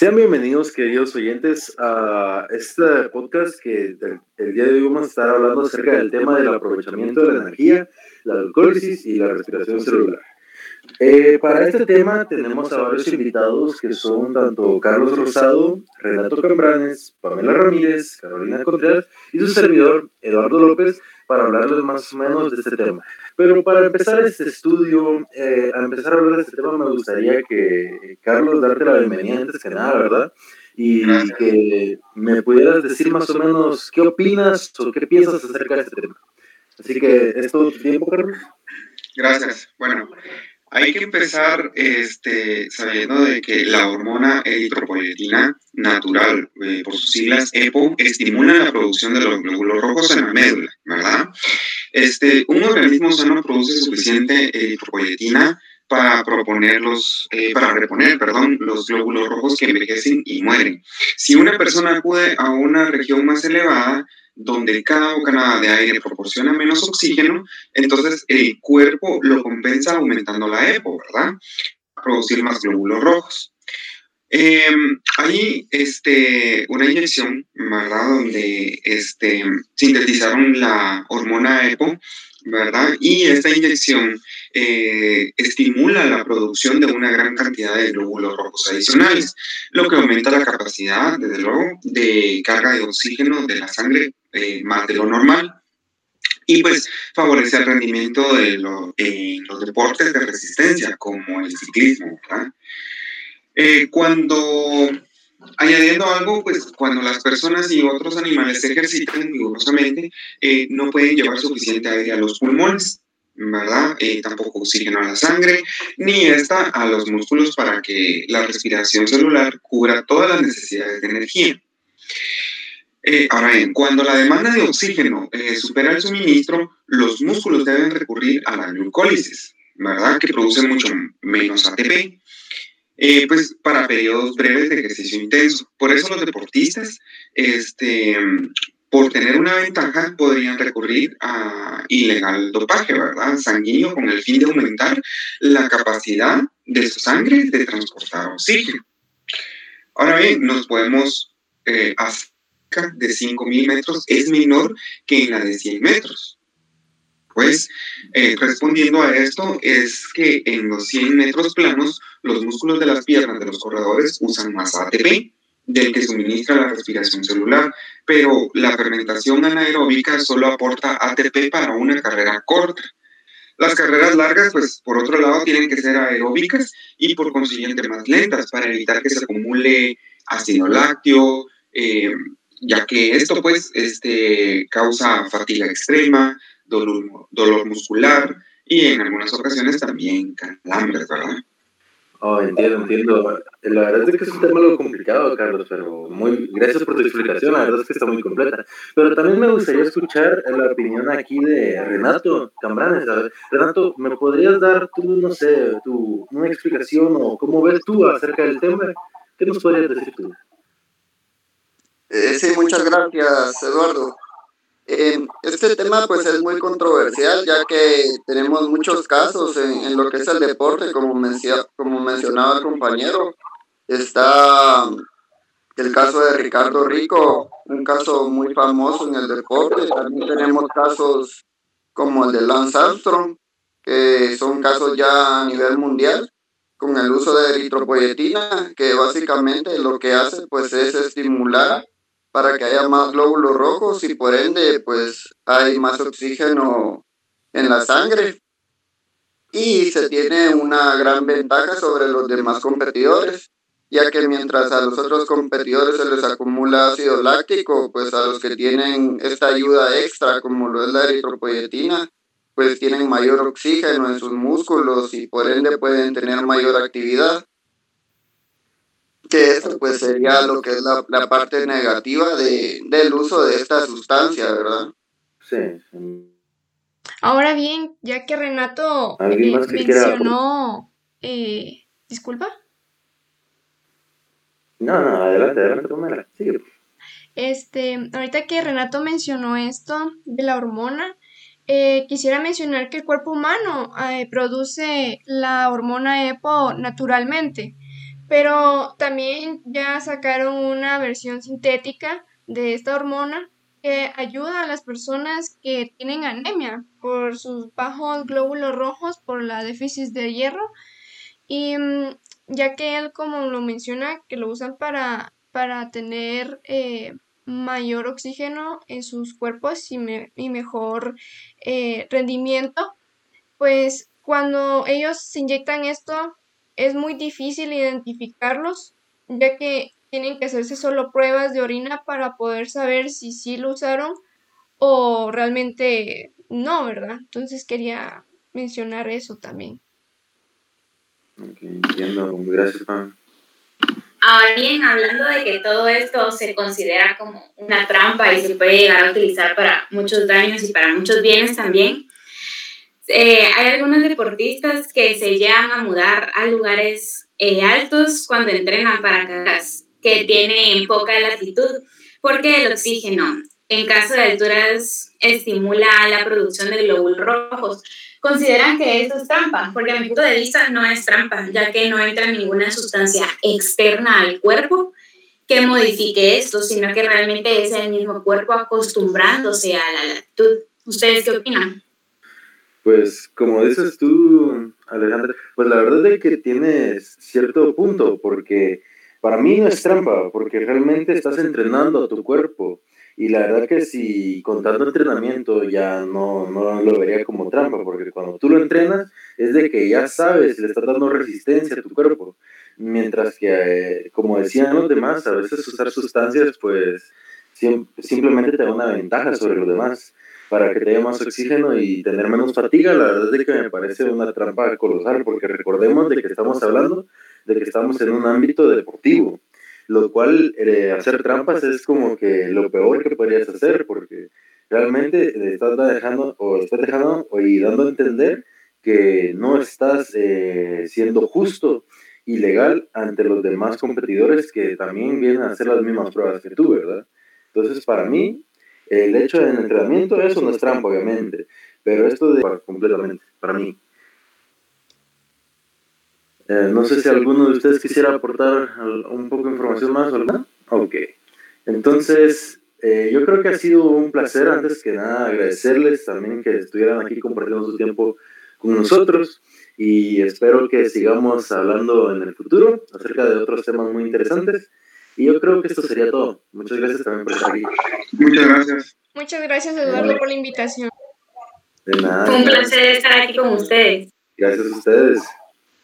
Sean bienvenidos, queridos oyentes, a este podcast que el día de hoy vamos a estar hablando acerca del tema del aprovechamiento de la energía, la alcohólisis y la respiración celular. Eh, para este tema tenemos a varios invitados que son tanto Carlos Rosado, Renato Cambranes, Pamela Ramírez, Carolina Contreras y su servidor Eduardo López para hablarles más o menos de este tema. Pero para empezar este estudio, eh, al empezar a hablar de este tema, me gustaría que, Carlos, darte la bienvenida antes que nada, ¿verdad? Y que me pudieras decir más o menos qué opinas o qué piensas acerca de este tema. Así que es todo tu tiempo, Carlos. Gracias. Bueno, hay que empezar este, sabiendo de que la hormona eritropoyetina natural, eh, por sus siglas EPO, estimula la producción de los glóbulos rojos en la médula, ¿verdad? Este, un organismo sano produce suficiente eritropoyetina para proponer los, eh, para reponer, perdón, los glóbulos rojos que envejecen y mueren. Si una persona acude a una región más elevada, donde cada bocanada de aire proporciona menos oxígeno, entonces el cuerpo lo compensa aumentando la EPO, ¿verdad? A producir más glóbulos rojos. Em, hay este, una inyección, ¿verdad? Donde este, sintetizaron la hormona EPO, ¿verdad? Y esta inyección eh, estimula la producción de una gran cantidad de glóbulos rojos adicionales, lo que aumenta la capacidad, desde luego, de carga de oxígeno de la sangre eh, más de lo normal. Y pues favorece el rendimiento de en los deportes de resistencia, como el ciclismo. Eh, cuando Añadiendo algo, pues cuando las personas y otros animales se ejercitan vigorosamente, no pueden llevar suficiente aire a los pulmones. ¿verdad? Eh, tampoco oxígeno a la sangre, ni esta a los músculos para que la respiración celular cubra todas las necesidades de energía. Eh, ahora bien, cuando la demanda de oxígeno eh, supera el suministro, los músculos deben recurrir a la glucólisis, ¿verdad? Que produce mucho menos ATP, pues para periodos breves de ejercicio intenso. Por eso los deportistas este, por tener una ventaja, podrían recurrir a ilegal dopaje, ¿verdad? Sanguíneo con el fin de aumentar la capacidad de su sangre de transportar oxígeno. Ahora bien, nos podemos eh, cerca de 5.000 metros es menor que en la de 100 metros. Pues, eh, respondiendo a esto, es que en los 100 metros planos, los músculos de las piernas de los corredores usan más ATP del que suministra la respiración celular, pero la fermentación anaeróbica solo aporta ATP para una carrera corta. Las carreras largas, pues por otro lado, tienen que ser aeróbicas y por consiguiente más lentas para evitar que se acumule ácido lácteo, eh, ya que esto pues este, causa fatiga extrema, dolor, dolor muscular y en algunas ocasiones también calambres, ¿verdad? Oh, entiendo, entiendo. La verdad es que es un tema algo complicado, Carlos, pero muy gracias por tu explicación, la verdad es que está muy completa. Pero también me gustaría escuchar la opinión aquí de Renato Cambranes. Renato, ¿me podrías dar tú, no sé, tu, una explicación o cómo ves tú acerca del tema? ¿Qué nos podrías decir tú? Eh, sí, muchas gracias, Eduardo. Eh, este tema pues es muy controversial ya que tenemos muchos casos en, lo que es el deporte, como, como mencionaba el compañero. Está el caso de Ricardo Rico, un caso muy famoso en el deporte. También tenemos casos como el de Lance Armstrong, que son casos ya a nivel mundial con el uso de eritropoyetina, que básicamente lo que hace pues es estimular para que haya más glóbulos rojos y por ende pues hay más oxígeno en la sangre. Y se tiene una gran ventaja sobre los demás competidores ya que mientras a los otros competidores se les acumula ácido láctico, pues a los que tienen esta ayuda extra como lo es la eritropoyetina, pues tienen mayor oxígeno en sus músculos y por ende pueden tener mayor actividad que eso pues sería lo que es la, la parte negativa de, del uso de esta sustancia, ¿verdad? Sí. Ahora bien, ya que Renato eh, mencionó... Eh, ¿Disculpa? No, no, adelante, adelante, Sigue. Este, ahorita que Renato mencionó esto de la hormona, eh, quisiera mencionar que el cuerpo humano produce la hormona EPO naturalmente Pero también ya sacaron una versión sintética de esta hormona que ayuda a las personas que tienen anemia por sus bajos glóbulos rojos, por la déficit de hierro. Y mm, ya que él, como lo menciona, que lo usan para, para tener eh, mayor oxígeno en sus cuerpos y, y mejor eh, rendimiento, pues cuando ellos se inyectan esto es muy difícil identificarlos, ya que tienen que hacerse solo pruebas de orina para poder saber si sí lo usaron o realmente no, ¿verdad? Entonces quería mencionar eso también. Ok, entiendo. Gracias, Juan. Ahora bien, hablando de que todo esto se considera como una trampa y se puede llegar a utilizar para muchos daños y para muchos bienes también, eh, hay algunos deportistas que se llegan a mudar a lugares eh, altos cuando entrenan para carreras que tienen poca latitud, porque el oxígeno en caso de alturas estimula la producción de glóbulos rojos. Consideran que esto es trampa, porque a mi punto de vista no es trampa, ya que no entra ninguna sustancia externa al cuerpo que modifique esto, sino que realmente es el mismo cuerpo acostumbrándose a la latitud. ¿Ustedes qué opinan? Pues como dices tú, Alejandra, pues la verdad es que tienes cierto punto, porque para mí no es trampa, porque realmente estás entrenando a tu cuerpo. Y la verdad que si con tanto entrenamiento ya no, no lo vería como trampa, porque cuando tú lo entrenas es de que ya sabes, le estás dando resistencia a tu cuerpo. Mientras que, eh, como decían los demás, a veces usar sustancias pues simplemente te da una ventaja sobre los demás para que te haya más oxígeno y tener menos fatiga, la verdad es que me parece una trampa colosal, porque recordemos de que estamos hablando de que estamos en un ámbito deportivo, lo cual eh, hacer trampas es como que lo peor que podrías hacer, porque realmente estás dejando o estás dejando y dando a entender que no estás eh, siendo justo y legal ante los demás competidores que también vienen a hacer las mismas pruebas que tú, ¿verdad? Entonces, para mí, el hecho del entrenamiento, eso no es trampa, obviamente, pero esto de completamente, para mí. Eh, no sé si alguno de ustedes quisiera aportar un poco de información más, ¿verdad? Ok. Entonces, eh, yo creo que ha sido un placer, antes que nada, agradecerles también que estuvieran aquí compartiendo su tiempo con nosotros y espero que sigamos hablando en el futuro acerca de otros temas muy interesantes. Y yo creo que esto sería todo. Muchas gracias también por estar aquí. Muchas gracias. Muchas gracias, Eduardo, por la invitación. De nada. Fue un placer estar aquí con ustedes. Gracias a ustedes.